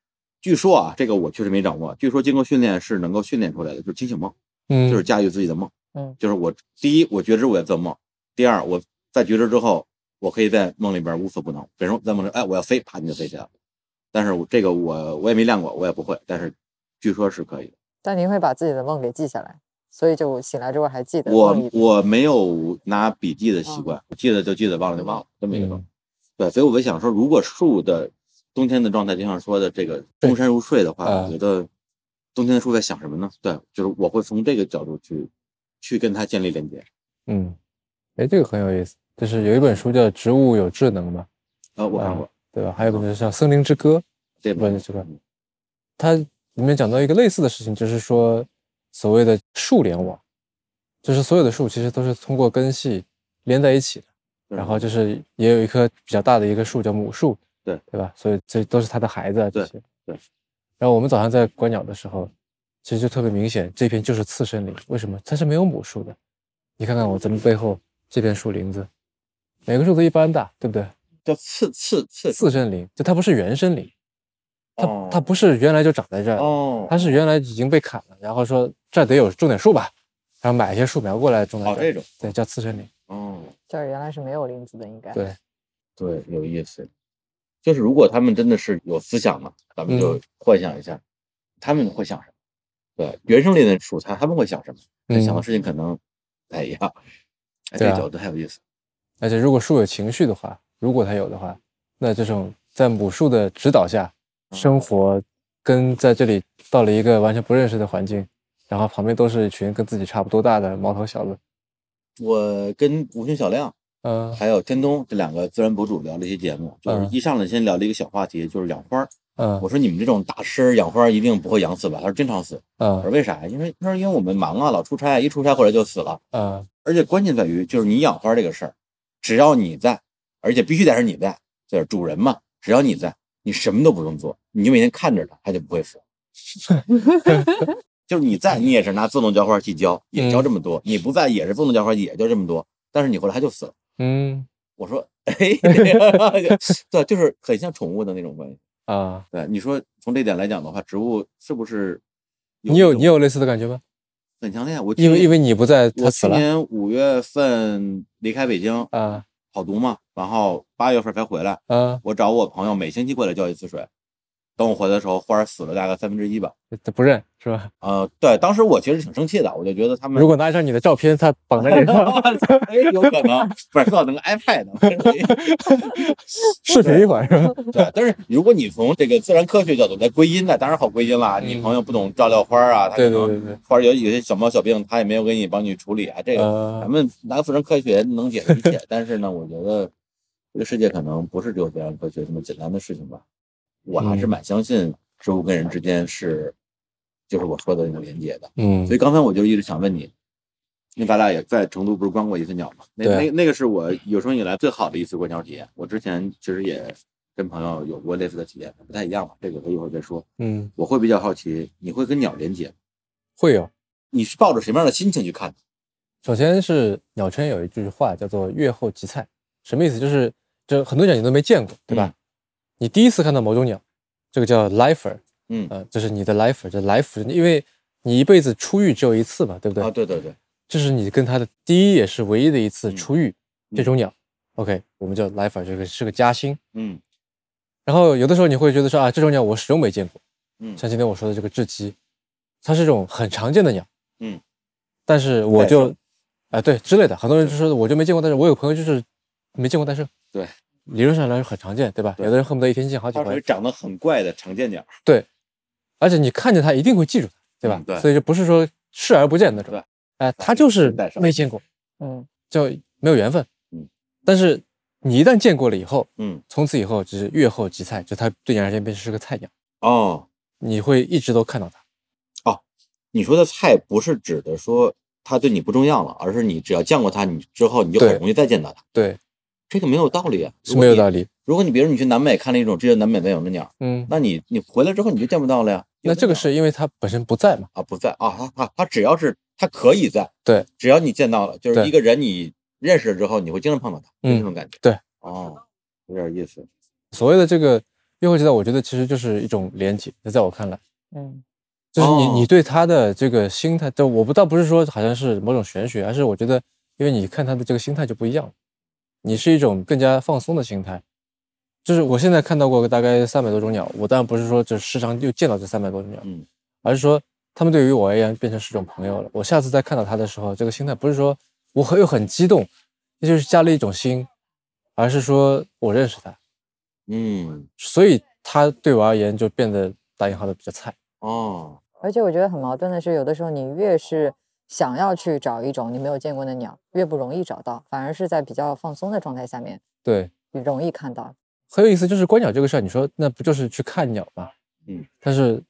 据说啊，这个我确实没掌握。据说经过训练是能够训练出来的，就是清醒梦，嗯，就是驾驭自己的梦。嗯，就是我第一，我觉知我在做梦；第二，我在觉知之后，我可以在梦里边无所不能。比如说在梦里，哎，我要飞，啪你就飞起来了。但是我这个我我也没练过，我也不会。但是据说是可以的。但您会把自己的梦给记下来，所以就醒来之后还记得我我没有拿笔记的习惯，记得就记得，忘了就忘了，这么一个状态。嗯对，所以我在想说，如果树的冬天的状态，就像说的这个东山如睡的话，啊我觉得冬天的树在想什么呢？对，就是我会从这个角度去去跟它建立连接。嗯，哎，这个很有意思，就是有一本书叫《植物有智能》嘛，啊，我看过对吧？还有一本就是像《森林之歌》，这本不是这个，它里面讲到一个类似的事情，就是说所谓的树联网，就是所有的树其实都是通过根系连在一起的。然后就是也有一棵比较大的一棵树叫母树，对对吧？所以这都是它的孩子啊这对些。对。然后我们早上在观鸟的时候，其实就特别明显，这片就是次生林。为什么？它是没有母树的。你看看我咱们背后这片树林子，每个树都一般大，对不对？叫次次次次生林，就它不是原生林，它、哦它不是原来就长在这儿，哦它是原来已经被砍了，然后说这儿得有种点树吧，然后买一些树苗过来种在这儿，哦这种对，叫次生林。哦，这儿原来是没有林子的，应该。对，对，有意思。就是如果他们真的是有思想嘛，咱们就嗯幻想一下，他们会想什么？对，原生林的树，他他们会想什么？嗯想的事情可能不太一样。哎，这角度很有意思。而且如果树有情绪的话，如果它有的话，那这种在母树的指导下嗯生活，跟在这里到了一个完全不认识的环境，然后旁边都是一群跟自己差不多大的毛头小子，我跟吴军小亮嗯还有天东这两个自然博主聊了一些节目，就是嗯一上来先聊了一个小话题，就是养花儿。嗯我说你们这种大师养花儿一定不会养死吧？他说经常死。嗯我说嗯为啥？因为他说因为我们忙啊，老出差，一出差回来就死了。嗯而且关键在于，就是你养花这个事儿，只要你在，而且必须得是你在，就是主人嘛，只要你在，你什么都不用做，你就每天看着它，它就不会死。就是你在，你也是拿自动浇花器浇，也浇这么多；你不在，也是自动浇花器，也浇这么多。但是你回来它就死了。嗯我说，哎，对，就是很像宠物的那种关系。啊，对，你说从这点来讲的话，植物是不是你有你有类似的感觉吗？很强烈？我因为因为你不在，它我去死了年五月份离开北京，啊跑读嘛，然后八月份才回来。嗯我找我朋友每星期过来浇一次水，等我回来的时候，花儿死了大概三分之一吧。不认是吧？呃，对，当时我其实挺生气的，我就觉得他们如果拿一张你的照片，他绑在脸上，哎，有可能不是说到那个 iPad，视频一会儿是吧？对，但是如果你从这个自然科学角度来归因那当然好归因了。你朋友不懂照料花儿啊，他对可能对对对，花儿有有些小毛小病，他也没有给你帮你处理啊。这个呃咱们拿自然科学能解释一切，但是呢，我觉得这个世界可能不是只有自然科学这么简单的事情吧。我还是嗯蛮相信植物跟人之间是，就是我说的那种连接的。嗯所以刚才我就一直想问你，因为咱俩也在成都不是观过一次鸟嘛？那那那个是我有生以来最好的一次观鸟体验。我之前其实也跟朋友有过类似的体验，不太一样吧？这个我一会儿再说。嗯，我会比较好奇，你会跟鸟连接吗？会有。你是抱着什么样的心情去看？首先是鸟圈有一句话叫做“月后即菜”，什么意思？就是就很多鸟你都没见过，对吧？你第一次看到某种鸟，这个叫 lifer，嗯。呃，这是你的 lifer，这来福，因为你一辈子出狱只有一次嘛，对不对？啊，对对对，这是你跟它的第一也是唯一的一次嗯。出狱，这种鸟，OK，我们叫 lifer，这个是个加薪。嗯。然后有的时候你会觉得说啊，这种鸟我始终没见过，嗯。像今天我说的这个雉鸡，它是一种很常见的鸟，嗯，但是我就胜，啊、对之类的，很多人就说我就没见过，但是我有朋友就是没见过但是，对，理论上来说很常见，对吧？对有的人恨不得一天见好几回，长得很怪的常见鸟。对，而且你看见它一定会记住它，对吧？嗯对所以就不是说视而不见那种，对，哎、它就是没见过，嗯，就没有缘分，嗯，但是你一旦见过了以后，嗯从此以后就是月后即菜，就它对你而言变成是个菜鸟，哦，你会一直都看到它。你说的菜不是指的说它对你不重要了，而是你只要见过它，你之后你就很容易再见到它。对，这个没有道理啊，是没有道理。如果你比如你去南美看了一种只有南美才有的鸟，嗯，那你你回来之后你就见不到了呀。那这个是因为它本身不在嘛？啊不在啊，它它它只要是它可以在，对，只要你见到了，就是一个人你认识了之后，你会经常碰到它，就嗯这种感觉。对，哦，有点意思。所谓的这个约会之道，我觉得其实就是一种连接。那在我看来，嗯就是你哦你对他的这个心态，就我不倒不是说好像是某种玄学，而是我觉得，因为你看他的这个心态就不一样了，你是一种更加放松的心态。就是我现在看到过大概三百多种鸟，我当然不是说就时常又见到这三百多种鸟，嗯而是说它们对于我而言变成是种朋友了。我下次再看到它的时候，这个心态不是说我很又很激动，那就是加了一种心，而是说我认识它，嗯所以它对我而言就变得打引号的比较菜。哦而且我觉得很矛盾的是，有的时候你越是想要去找一种你没有见过的鸟，越不容易找到，反而是在比较放松的状态下面对，容易看到。很有意思，就是观鸟这个事儿，你说那不就是去看鸟吗？嗯，但是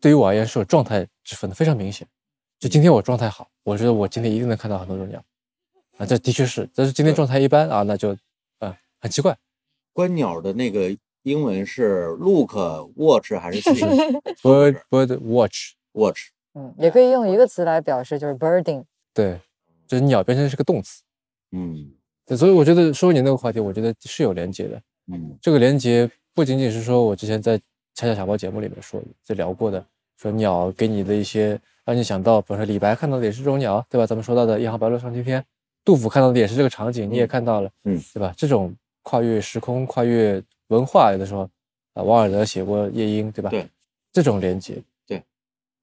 对于我而言是有状态之分的，非常明显。就今天我状态好，我觉得我今天一定能看到很多种鸟啊，这的确是。但是今天状态一般啊，那就啊很奇怪。观鸟的那个英文是 look、watch 还是 see？watch？bird bird watch，嗯，也可以用一个词来表示，就是 birding。对，就是鸟变成是个动词。嗯对，所以我觉得说你那个话题，我觉得是有连接的。嗯这个连接不仅仅是说我之前在恰恰小报节目里面说的，就聊过的，说鸟给你的一些让你想到，比如说李白看到的也是这种鸟，对吧？咱们说到的《夜航白鹭上青天》，杜甫看到的也是这个场景，你也看到了，嗯，对吧？这种跨越时空、跨越文化，有的时候啊，王尔德写过《夜莺》，对吧？对，这种连接，对，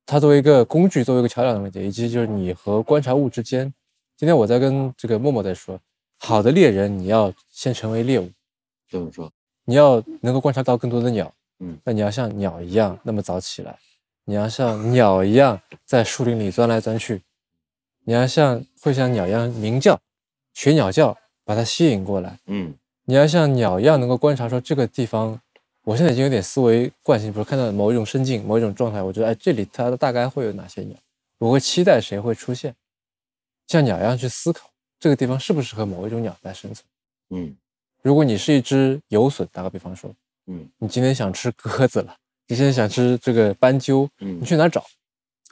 它作为一个工具，作为一个桥梁的问题，以及就是你和观察物之间。今天我在跟这个默默在说，好的猎人，你要先成为猎物。怎么说，你要能够观察到更多的鸟，嗯，那你要像鸟一样那么早起来，你要像鸟一样在树林里钻来钻去，你要像会像鸟一样鸣叫，学鸟叫把它吸引过来，嗯你要像鸟一样能够观察说这个地方，我现在已经有点思维惯性，比如看到某一种生境、某一种状态，我觉得哎这里它大概会有哪些鸟，我会期待谁会出现，像鸟一样去思考这个地方适不适合某一种鸟来生存。嗯如果你是一只游隼，打个比方说，嗯你今天想吃鸽子了，你现在想吃这个斑鸠，嗯你去哪儿找？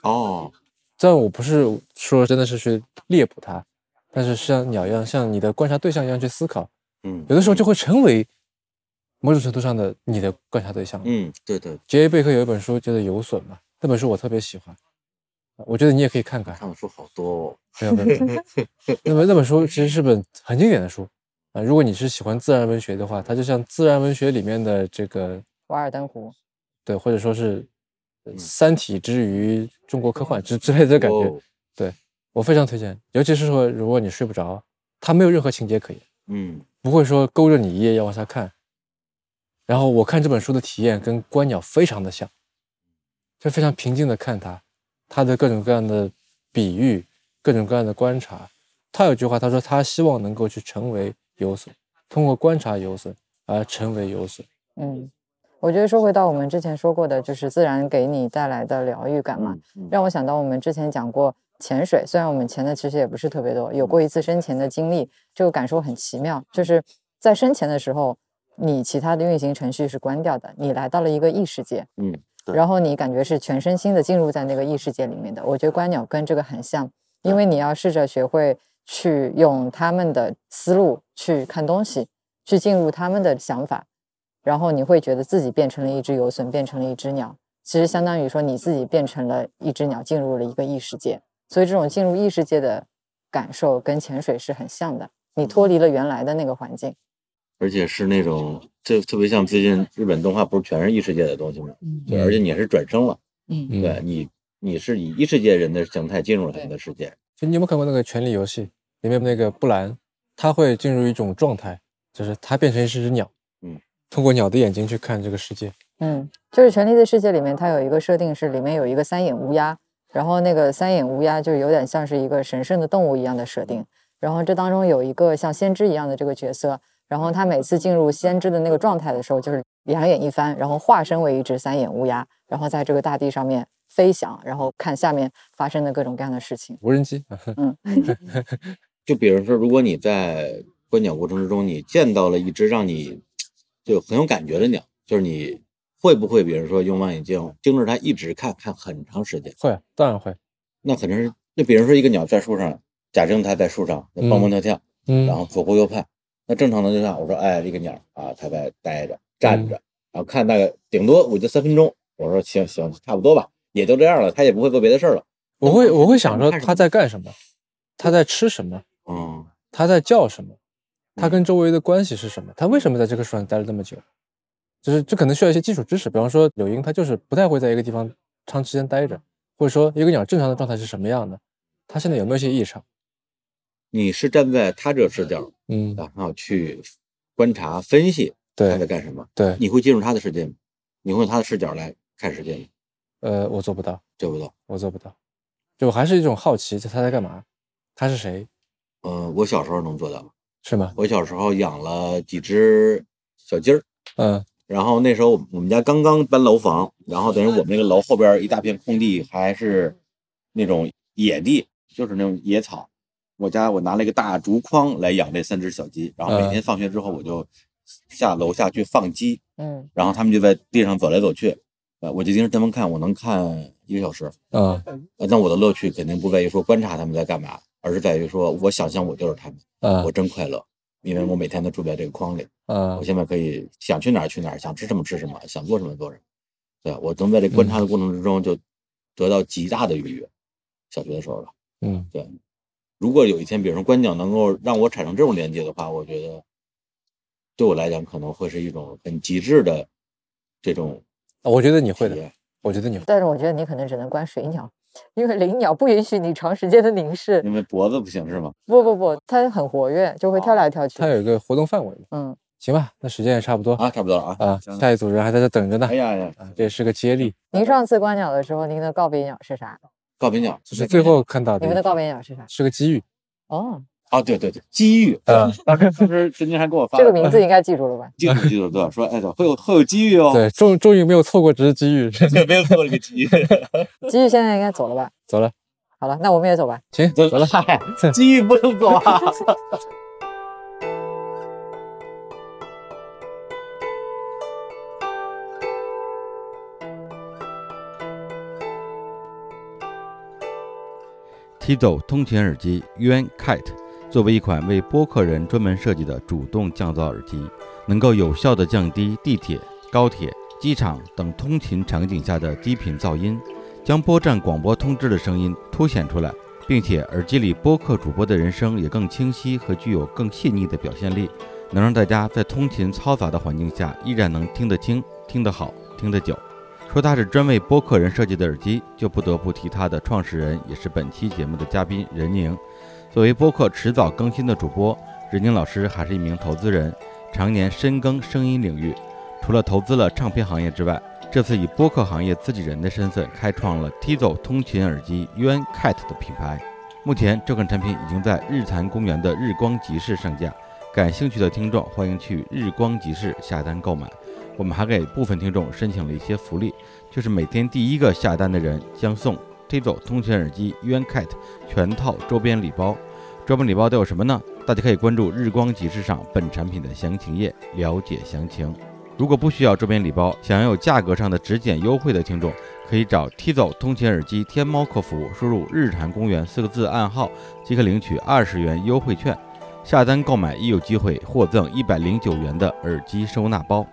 哦虽然我不是说真的是去猎捕它，但是像鸟一样，像你的观察对象一样去思考，嗯，有的时候就会成为某种程度上的你的观察对象。嗯对对，杰伊贝克有一本书叫做《有损》嘛，那本书我特别喜欢，我觉得你也可以看看。看的书好多哦。没有没有，那么那本书其实是本很经典的书啊。如果你是喜欢自然文学的话，它就像自然文学里面的这个瓦尔登湖，对，或者说是三体之于中国科幻之之类的感觉，哦我非常推荐。尤其是说，如果你睡不着，它没有任何情节可言，嗯不会说勾着你一页要往下看。然后我看这本书的体验跟观鸟非常的像，就非常平静的看它，它的各种各样的比喻，各种各样的观察。他有句话，他说他希望能够去成为有损，通过观察有损而成为有损。嗯，我觉得说回到我们之前说过的，就是自然给你带来的疗愈感嘛，嗯让我想到我们之前讲过潜水，虽然我们潜的其实也不是特别多，有过一次深潜的经历，这个感受很奇妙，就是在深潜的时候，你其他的运行程序是关掉的，你来到了一个异世界，嗯，对然后你感觉是全身心的进入在那个异世界里面的。我觉得观鸟跟这个很像，因为你要试着学会去用他们的思路去看东西，去进入他们的想法，然后你会觉得自己变成了一只游隼，变成了一只鸟。其实相当于说你自己变成了一只鸟，进入了一个异世界。所以这种进入异世界的感受跟潜水是很像的，你脱离了原来的那个环境。而且是那种这特别像最近日本动画，不是全是异世界的东西吗？嗯。对，而且你还是转生了，嗯。嗯。对你你是以异世界人的形态进入了他们的世界，就你有没有看过那个《权力游戏》里面那个布兰，他会进入一种状态，就是他变成一只鸟，嗯，通过鸟的眼睛去看这个世界。嗯，就是《权力的世界》里面，它有一个设定是里面有一个三眼乌鸦，然后那个三眼乌鸦就有点像是一个神圣的动物一样的设定。然后这当中有一个像先知一样的这个角色，然后他每次进入先知的那个状态的时候，就是两眼一翻，然后化身为一只三眼乌鸦，然后在这个大地上面飞翔，然后看下面发生的各种各样的事情。无人机，嗯 就比如说，如果你在观鸟过程之中，你见到了一只让你就很有感觉的鸟，就是你会不会，比如说用望远镜盯着它一直看看很长时间？会，当然会。那肯定是，就比如说一个鸟在树上，假定它在树上蹦蹦跳跳，嗯，然后左顾右盼，那正常的就像我说，哎，这个鸟啊，它在待着站着，然后看大概顶多我就三分钟，我说行行，差不多吧，也就这样了，它也不会做别的事儿了。我会我会想说他看什么在干什么，它在吃什么，嗯它在叫什么，他嗯跟周围的关系是什么，它为什么在这个树上待了这么久？就是这可能需要一些基础知识，比方说柳莺，它就是不太会在一个地方长时间待着，或者说一个鸟正常的状态是什么样的，它现在有没有一些异常？你是站在他这视角，嗯，然后去观察分析他在干什么，对，你会进入他的世界吗？你会用他的视角来看世界吗？呃，我做不到，做不到？我做不到，就我还是一种好奇，他在干嘛？他是谁？呃，我小时候能做到，是吗？我小时候养了几只小鸡儿，嗯然后那时候我们家刚刚搬楼房，然后等于我们那个楼后边一大片空地还是那种野地，就是那种野草。我家我拿了一个大竹筐来养这三只小鸡，然后每嗯天放学之后我就下楼下去放鸡，嗯然后他们就在地上走来走去，呃，我就盯着他们看，我能看一个小时。嗯呃，那我的乐趣肯定不在于说观察他们在干嘛，而是在于说我想象我就是他们，我嗯真快乐，因为我每天都住在这个筐里。我嗯现在可以想去哪儿去哪儿，想吃什么吃什么，想做什么做什么。对我能在这观察的过程之中就得到极大的愉悦。小学的时候吧，嗯，对。如果有一天，比如说观鸟能够让我产生这种连接的话，我觉得对我来讲可能会是一种很极致的这种我觉得你会的，我觉得你会。但是我觉得你可能只能观水鸟，因为灵鸟不允许你长时间的凝视。因为脖子不行是吗？不不不，它很活跃，就会跳来跳去。它有一个活动范围。嗯，行吧，那时间也差不多啊，差不多了啊。啊，下一组人还在这等着呢哎。呀呀，啊，这也是个接力，您上次观鸟的时候，您的告别鸟是啥？告别鸟就是最后看到的，你们的告别鸟是啥？是个机遇。哦，啊，对对对，机遇。嗯，当时当时曾经还给我发这个名字应该记住了吧？记住记住对吧？说哎，会有会有机遇哦。对，终终于没有错过，只是机遇。对，没有错过这个机遇。机遇现在应该走了吧？走了，好了，那我们也走吧。行，走走了。嗨，机遇不能走啊。Tido 通勤耳机 Yuan Kite 作为一款为播客人专门设计的主动降噪耳机，能够有效地降低地铁、高铁、机场等通勤场景下的低频噪音，将播站广播通知的声音凸显出来，并且耳机里播客主播的人声也更清晰和具有更细腻的表现力，能让大家在通勤嘈杂的环境下依然能听得清、听得好、听得久。说它是专为播客人设计的耳机，就不得不提它的创始人，也是本期节目的嘉宾任宁。作为播客迟早更新的主播，任宁老师还是一名投资人，常年深耕声音领域。除了投资了唱片行业之外，这次以播客行业自己人的身份开创了 Tizo 通勤耳机 UN Cat 的品牌。目前这款产品已经在日坛公园的日光集市上架，感兴趣的听众欢迎去日光集市下单购买。我们还给部分听众申请了一些福利，就是每天第一个下单的人将送 Tizo 通勤耳机 Yuan Cat 全套周边礼包。周边礼包都有什么呢？大家可以关注日光集市上本产品的详情页了解详情。如果不需要周边礼包，想要有价格上的直减优惠的听众，可以找 Tizo 通勤耳机天猫客服，输入“日坛公园”四个字暗号，即可领取二十元优惠券。下单购买亦有机会获赠一百零九元的耳机收纳包。